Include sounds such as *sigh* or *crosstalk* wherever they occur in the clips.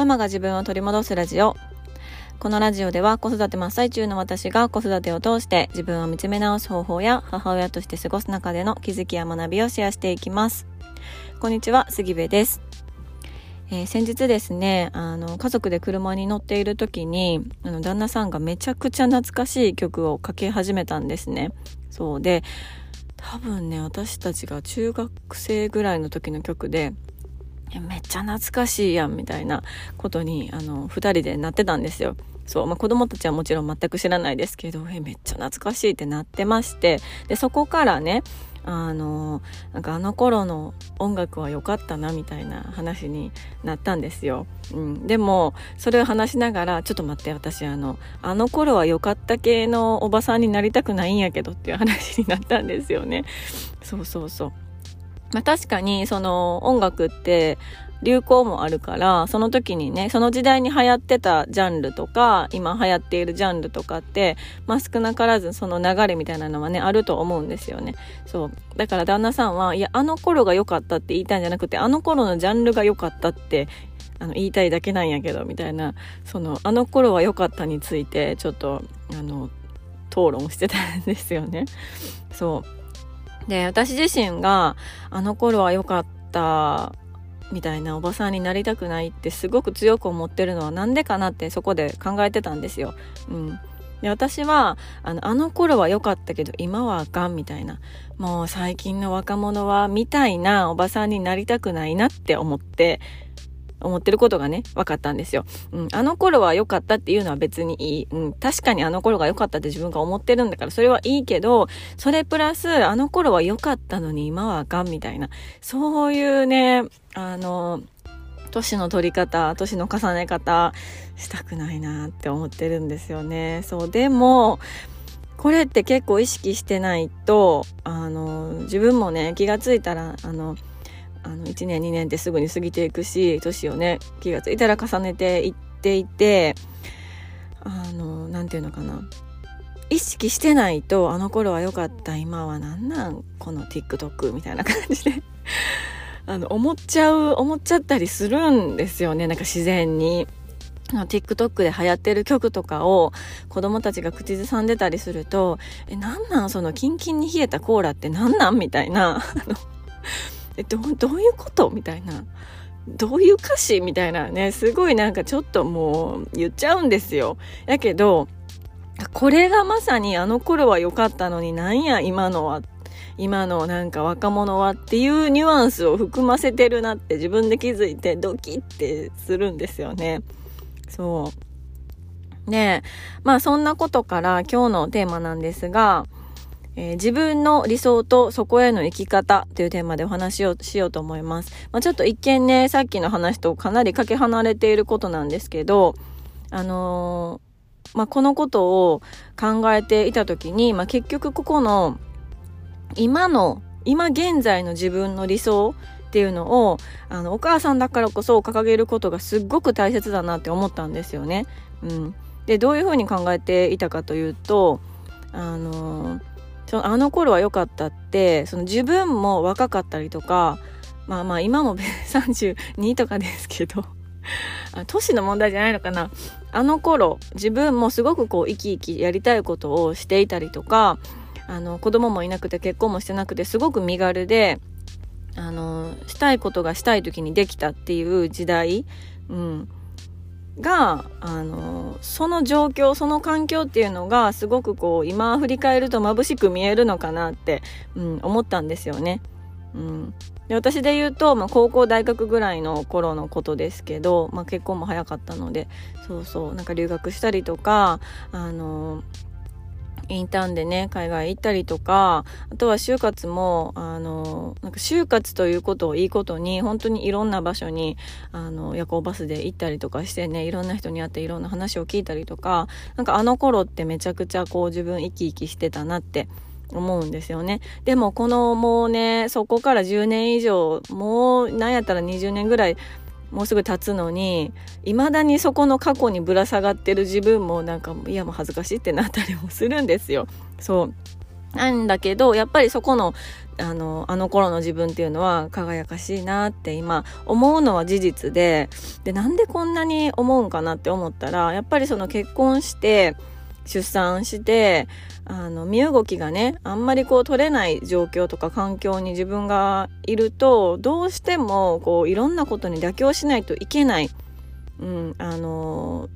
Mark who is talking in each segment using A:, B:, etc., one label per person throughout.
A: ママが自分を取り戻すラジオ。このラジオでは子育て真っ最中の私が子育てを通して自分を見つめ直す方法や母親として過ごす中での気づきや学びをシェアしていきます。こんにちは、杉部です。えー、先日ですね、あの、家族で車に乗っている時に、あの、旦那さんがめちゃくちゃ懐かしい曲をかけ始めたんですね。そうで、多分ね、私たちが中学生ぐらいの時の曲で、めっちゃ懐かしいやんみたいなことにあの2人でなってたんですよ。そう、まあ、子供たちはもちろん全く知らないですけど、え、めっちゃ懐かしいってなってまして、で、そこからね、あの、なんかあの頃の音楽は良かったなみたいな話になったんですよ。うん。でも、それを話しながら、ちょっと待って、私あの、あの頃は良かった系のおばさんになりたくないんやけどっていう話になったんですよね。そうそうそう。まあ、確かにその音楽って流行もあるからその時にねその時代に流行ってたジャンルとか今流行っているジャンルとかってまあ少なからずその流れみたいなのはねあると思うんですよね。そう。だから旦那さんはいやあの頃が良かったって言いたいんじゃなくてあの頃のジャンルが良かったってあの言いたいだけなんやけどみたいなそのあの頃は良かったについてちょっとあの討論してたんですよね。そう。で、私自身があの頃は良かったみたいなおばさんになりたくないってすごく強く思ってるのはなんでかなってそこで考えてたんですよ。うん。で私はあのあの頃は良かったけど今はあかんみたいなもう最近の若者はみたいなおばさんになりたくないなって思って思ってることがね、分かったんですよ。うん、あの頃は良かったっていうのは別にいい。うん、確かにあの頃が良かったって自分が思ってるんだから、それはいいけど、それプラス、あの頃は良かったのに今はあかんみたいな、そういうね、あの、年の取り方、年の重ね方、したくないなって思ってるんですよね。そう、でも、これって結構意識してないと、あの、自分もね、気がついたら、あの、あの1年2年ってすぐに過ぎていくし年をね気が付いたら重ねていっていてあの何て言うのかな。意識してないとあの頃は良かった今は何なんこの TikTok みたいな感じで。*laughs* あの思っちゃう思っちゃったりするんですよねなんか自然に。TikTok で流行ってる曲とかを子供たちが口ずさんでたりすると、え、なんなんそのキンキンに冷えたコーラってなんなんみたいな、*laughs* えどどういうこと？みたいな。どういう歌詞？みたいなね。すごいなんかちょっともう言っちゃうんですよ。やけどこれがまさにあの頃は良かったのになんや今のは。今のなんか若者はっていうニュアンスを含ませてるなって自分で気づいてドキってするんですよね。そう。ねまあそんなことから今日のテーマなんですがえー、自分の理想とそこへの生き方というテーマでお話をしようと思います。まあ、ちょっと一見ね、さっきの話とかなりかけ離れていることなんですけど、あのー、まあ、このことを考えていた時に、まあ、結局ここの今の、今現在の自分の理想っていうのを、あの、お母さんだからこそ掲げることがすっごく大切だなって思ったんですよね。うん。で、どういうふうに考えていたかというと、あのーそのあの頃は良かったってその自分も若かったりとかまあまあ今も *laughs* 32とかですけど *laughs* 年の問題じゃないのかな。あの頃自分もすごくこう生き生きやりたいことをしていたりとかあの子供もいなくて結婚もしてなくてすごく身軽であのしたいことがしたい時にできたっていう時代、うん、があのその状況その環境っていうのがすごくこう今振り返ると眩しく見えるのかなって、うん、思ったんですよね。うん、で私で言うと、まあ、高校大学ぐらいの頃のことですけど、まあ、結婚も早かったのでそうそうなんか留学したりとかあのインターンでね、海外行ったりとか、あとは就活も、あの、なんか就活ということをいいことに、本当にいろんな場所に、あの、夜行バスで行ったりとかしてね、いろんな人に会っていろんな話を聞いたりとか、なんかあの頃ってめちゃくちゃこう自分生き生きしてたなって思うんですよね。でもこのもうね、そこから10年以上、もうなんやったら20年ぐらいもうすぐ経つのに未だにそこの過去にぶら下がってる自分もなんかいやもう恥ずかしいってなったりもするんですよ。そうなんだけど、やっぱりそこの、あの、あの頃の自分っていうのは輝かしいなって今思うのは事実で、で、なんでこんなに思うんかなって思ったら、やっぱりその結婚して、出産して、あの、身動きがね、あんまりこう取れない状況とか環境に自分がいると、どうしてもこういろんなことに妥協しないといけない、うん、あの、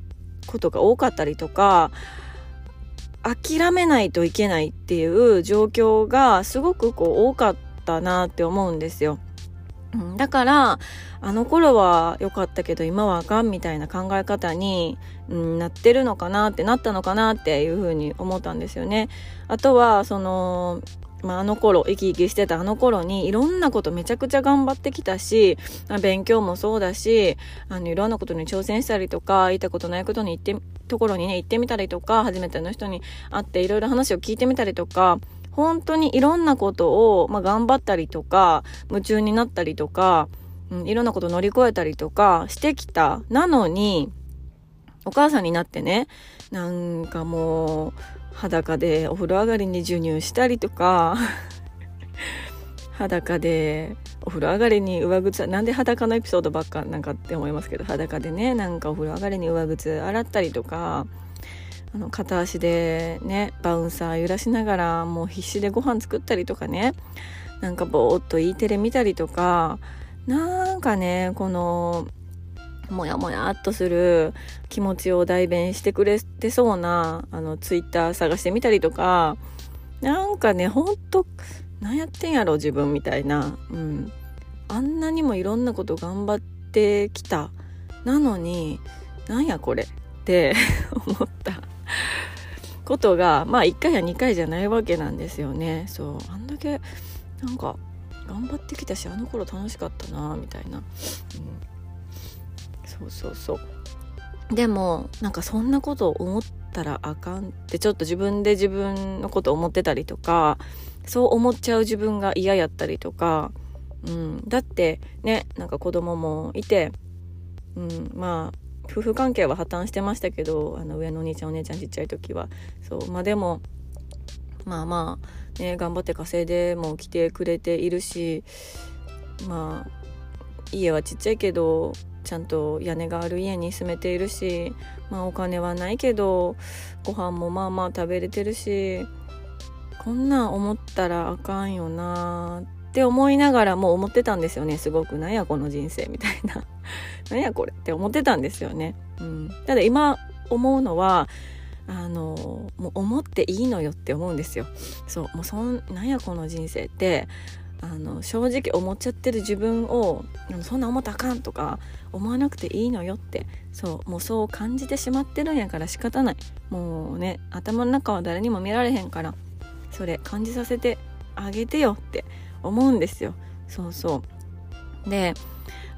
A: ことが多かったりとか、諦めないといけないっていう状況がすごくこう多かったなって思うんですよ。だからあの頃は良かったけど今はあかんみたいな考え方に、うん、なってるのかなってなったのかなっていうふうに思ったんですよね。あとはそのまあ、あの頃生き生きしてたあの頃にいろんなことめちゃくちゃ頑張ってきたし、勉強もそうだしあのいろんなことに挑戦したりとか言ったことないことに行ってところにね行ってみたりとか初めての人に会っていろいろ話を聞いてみたりとか本当にいろんなことを、まあ、頑張ったりとか夢中になったりとか、うん、いろんなこと乗り越えたりとかしてきた。なのにお母さんになってねなんかもう裸でお風呂上がりに授乳したりとか *laughs* 裸でお風呂上がりに上靴なんで裸のエピソードばっかなんかって思いますけど裸でねなんかお風呂上がりに上靴洗ったりとかあの片足でねバウンサー揺らしながらもう必死でご飯作ったりとかね。なんかぼーっと E テレ見たりとか。なんかねこのもやもやっとする気持ちを代弁してくれてそうなあのツイッター探してみたりとか。なんかねほんと何やってんやろ自分みたいな、うん、あんなにもいろんなこと頑張ってきた。なのになんやこれって *laughs* 思った。ことがまあ1回や2回じゃないわけなんですよね。そう。あんだけなんか頑張ってきたしあの頃楽しかったなみたいな、うん、そうそうそう。でもなんかそんなことを思ったらあかんってちょっと自分で自分のこと思ってたりとかそう思っちゃう自分が嫌やったりとか、うん、だってねなんか子供もいて、うん、まあ夫婦関係は破綻してましたけどあの上のお兄ちゃんお姉ちゃんちっちゃい時は。そうまあでもまあまあね頑張って稼いでも来てくれているしまあ家はちっちゃいけどちゃんと屋根がある家に住めているし、まあ、お金はないけどご飯もまあまあ食べれてるしこんなん思ったらあかんよなってって思いながらも思ってたんですよね。すごくなんやこの人生みたいな。*laughs* なんやこれって思ってたんですよね、うん、ただ今思うのはあのもう思っていいのよって思うんですよ。そうもうそんなんやこの人生ってあの正直思っちゃってる自分をそんな思ったらあかんとか思わなくていいのよって。そうもうそう感じてしまってるんやから仕方ない。もうね頭の中は誰にも見られへんからそれ感じさせてあげてよって。思うんですよ。そうそう。で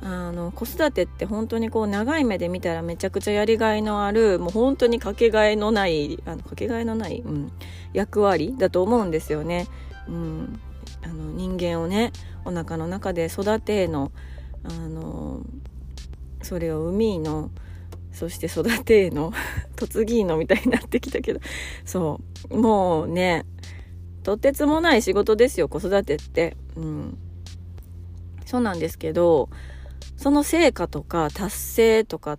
A: あの子育てって本当にこう長い目で見たらめちゃくちゃやりがいのあるもう本当にかけがえのないあのかけがえのない、うん、役割だと思うんですよね。うん、あの人間をねお腹の中で育てのあのそれを産みのそして育ての *laughs* 嫁ぎのみたいになってきたけど。そう。もうねとてつもない仕事ですよ子育てって。うん。そうなんですけどその成果とか達成とかっ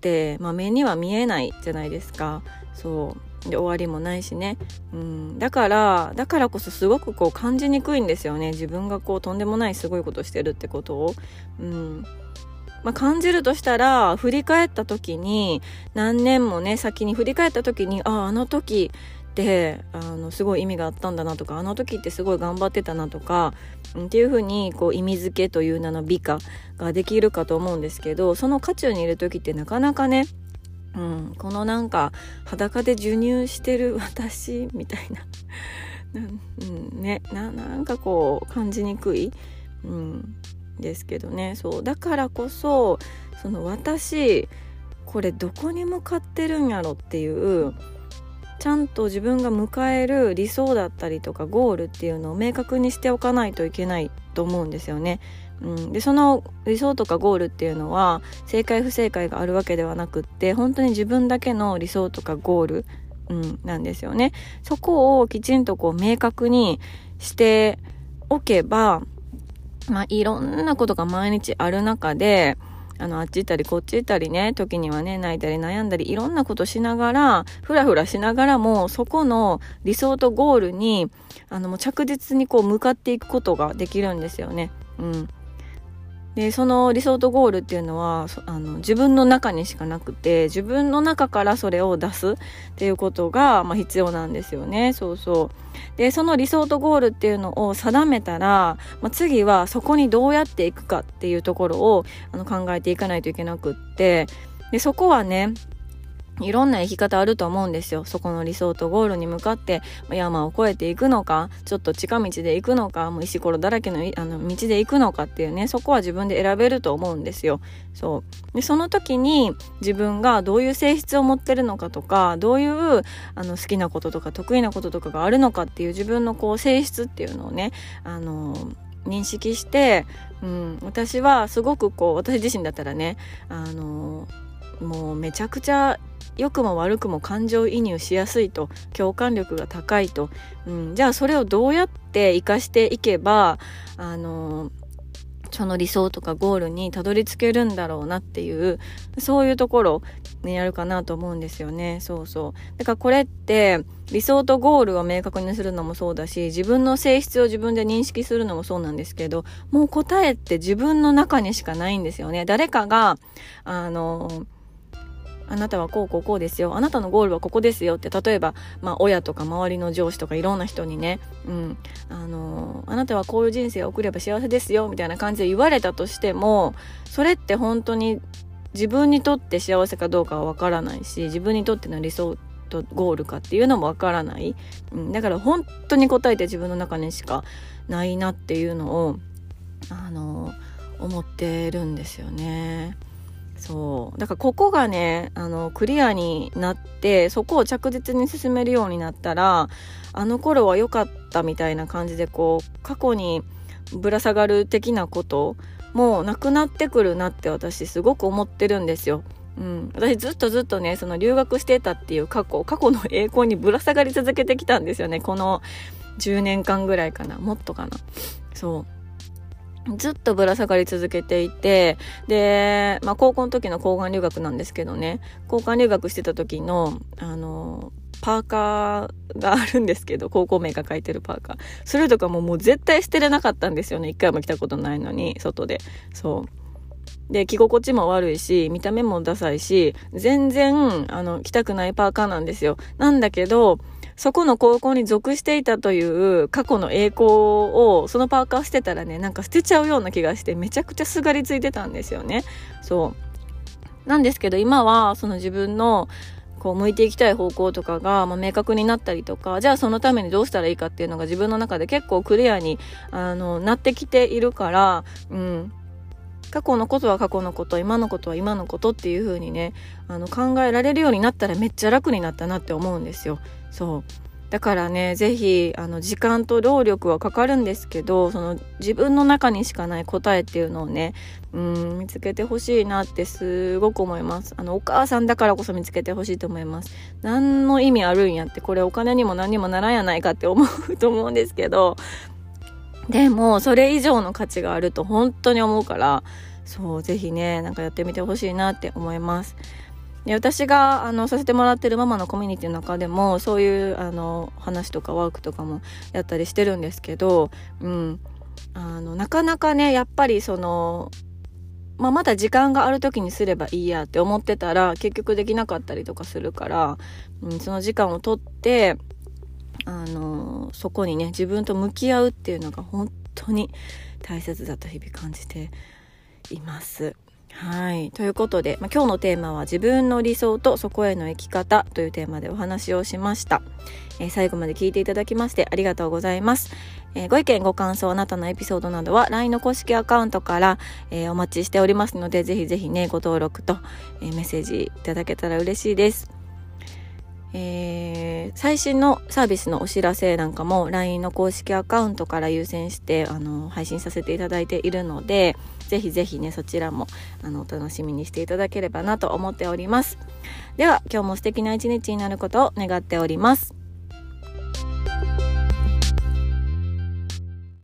A: て、まあ、目には見えないじゃないですか。そう。で終わりもないしね、うん、だからだからこそすごくこう感じにくいんですよね。自分がこうとんでもないすごいことしてるってことを。うん。まあ、感じるとしたら振り返った時に何年もね先に振り返った時にあああの時ってあのすごい意味があったんだなとかあの時ってすごい頑張ってたなとか、ん、っていう風にこう意味付けという名の美化ができるかと思うんですけどその渦中にいる時ってなかなかねうん、このなんか裸で授乳してる私みたいな *laughs* うんね、ななんかこう感じにくい、うん、ですけどね。そうだからこそその私これどこに向かってるんやろっていうちゃんと自分が迎える理想だったりとかゴールっていうのを明確にしておかないといけないと思うんですよね。うん、でその理想とかゴールっていうのは正解不正解があるわけではなくって本当に自分だけの理想とかゴールうん、なんですよね。そこをきちんとこう明確にしておけば、まあ、いろんなことが毎日ある中で、あの、あっち行ったりこっち行ったりね、時にはね、泣いたり悩んだり、いろんなことしながら、ふらふらしながらも、そこの理想とゴールに、あの、もう着実にこう向かっていくことができるんですよね。うん。でその理想とゴールっていうのはあの自分の中にしかなくて自分の中からそれを出すっていうことが、まあ、必要なんですよね。そうそう。でその理想とゴールっていうのを定めたら、まあ、次はそこにどうやっていくかっていうところをあの考えていかないといけなくって。でそこはねいろんな生き方あると思うんですよ。そこの理想とゴールに向かって山を越えていくのか、ちょっと近道で行くのか、もう石ころだらけのあの道で行くのかっていうね、そこは自分で選べると思うんですよ。そう。で、その時に自分がどういう性質を持ってるのかとか、どういうあの好きなこととか得意なこととかがあるのかっていう自分のこう性質っていうのをね、あの認識して、うん、私はすごくこう、私自身だったらね、あのもうめちゃくちゃ良くも悪くも感情移入しやすいと共感力が高いと、うん、じゃあそれをどうやって生かしていけばあのその理想とかゴールにたどり着けるんだろうなっていうそういうところにやるかなと思うんですよね。そうそう。だからこれって理想とゴールを明確にするのもそうだし自分の性質を自分で認識するのもそうなんですけどもう答えって自分の中にしかないんですよね。誰かがあのあなたはこうこうこうですよ。あなたのゴールはここですよ。って例えば、まあ、親とか周りの上司とかいろんな人にね、うん、あのあなたはこういう人生を送れば幸せですよ。みたいな感じで言われたとしてもそれって本当に自分にとって幸せかどうかはわからないし自分にとっての理想とゴールかっていうのもわからない、うん、だから本当に答えて自分の中にしかないなっていうのをあの思ってるんですよね。そう。だからここがねあのクリアになってそこを着実に進めるようになったらあの頃は良かったみたいな感じでこう過去にぶら下がる的なこともうなくなってくるなって私すごく思ってるんですよ。うん、私ずっとずっとねその留学してたっていう過去過去の栄光にぶら下がり続けてきたんですよね。この10年間ぐらいかな。もっとかな。そう。ずっとぶら下がり続けていて、で、まあ高校の時の交換留学なんですけどね、交換留学してた時の、あの、パーカーがあるんですけど、高校名が書いてるパーカー。それとかももう絶対捨てれなかったんですよね。一回も着たことないのに、外で。そう。で、着心地も悪いし、見た目もダサいし、全然、あの、着たくないパーカーなんですよ。なんだけど、そこの高校に属していたという過去の栄光をそのパーカー捨てたらねなんか捨てちゃうような気がしてめちゃくちゃすがりついてたんですよね。そう。なんですけど今はその自分のこう向いていきたい方向とかが、まあ、明確になったりとかじゃあそのためにどうしたらいいかっていうのが自分の中で結構クリアにあのなってきているから、うん、過去のことは過去のこと今のことは今のことっていう風にねあの考えられるようになったらめっちゃ楽になったなって思うんですよ。そう。だからね是非あの時間と労力はかかるんですけどその自分の中にしかない答えっていうのをねうん見つけてほしいなってすごく思います。あのお母さんだからこそ見つけてほしいと思います。何の意味あるんやってこれお金にも何にもならんやないかって思うと思うんですけど。でもそれ以上の価値があると本当に思うからそう是非ねなんかやってみてほしいなって思います。で私があのさせてもらってるママのコミュニティの中でもそういうあの話とかワークとかもやったりしてるんですけど、うん、あのなかなかねやっぱりその、まあ、まだ時間がある時にすればいいやって思ってたら結局できなかったりとかするから、うん、その時間をとってあのそこにね自分と向き合うっていうのが本当に大切だと日々感じています。はい。ということで、まあ、今日のテーマは自分の理想とそこへの生き方というテーマでお話をしました。えー、最後まで聞いていただきましてありがとうございます。えー、ご意見、ご感想、あなたのエピソードなどは LINE の公式アカウントから、えー、お待ちしておりますので、ぜひぜひね、ご登録と、えメッセージいただけたら嬉しいです。えー、最新のサービスのお知らせなんかも LINE の公式アカウントから優先してあの配信させていただいているのでぜひぜひねそちらもあのお楽しみにしていただければなと思っております。では今日も素敵な一日になることを願っております。